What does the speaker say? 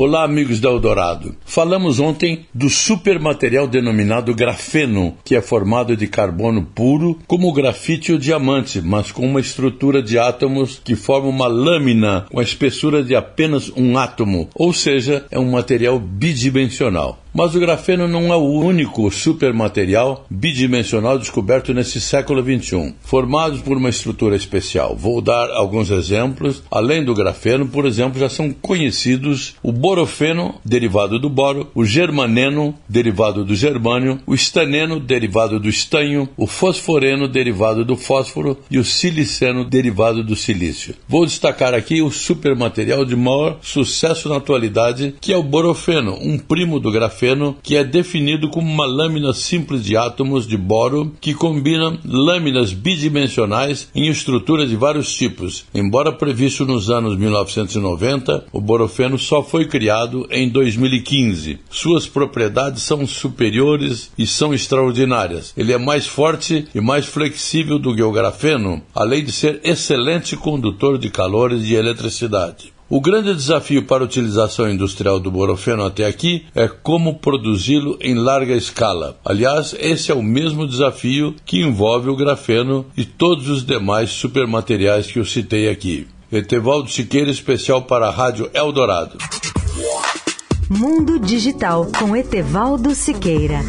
Olá, amigos da Eldorado. Falamos ontem do supermaterial denominado grafeno, que é formado de carbono puro, como o grafite ou diamante, mas com uma estrutura de átomos que forma uma lâmina com a espessura de apenas um átomo, ou seja, é um material bidimensional. Mas o grafeno não é o único supermaterial bidimensional descoberto nesse século XXI, formados por uma estrutura especial. Vou dar alguns exemplos. Além do grafeno, por exemplo, já são conhecidos o borofeno, derivado do boro, o germaneno, derivado do germânio, o estaneno, derivado do estanho, o fosforeno, derivado do fósforo e o siliceno, derivado do silício. Vou destacar aqui o supermaterial de maior sucesso na atualidade, que é o borofeno, um primo do grafeno que é definido como uma lâmina simples de átomos de boro que combina lâminas bidimensionais em estruturas de vários tipos. Embora previsto nos anos 1990, o borofeno só foi criado em 2015. Suas propriedades são superiores e são extraordinárias. Ele é mais forte e mais flexível do que o grafeno, além de ser excelente condutor de calor e de eletricidade. O grande desafio para a utilização industrial do borofeno até aqui é como produzi-lo em larga escala. Aliás, esse é o mesmo desafio que envolve o grafeno e todos os demais supermateriais que eu citei aqui. Etevaldo Siqueira, especial para a Rádio Eldorado. Mundo Digital com Etevaldo Siqueira.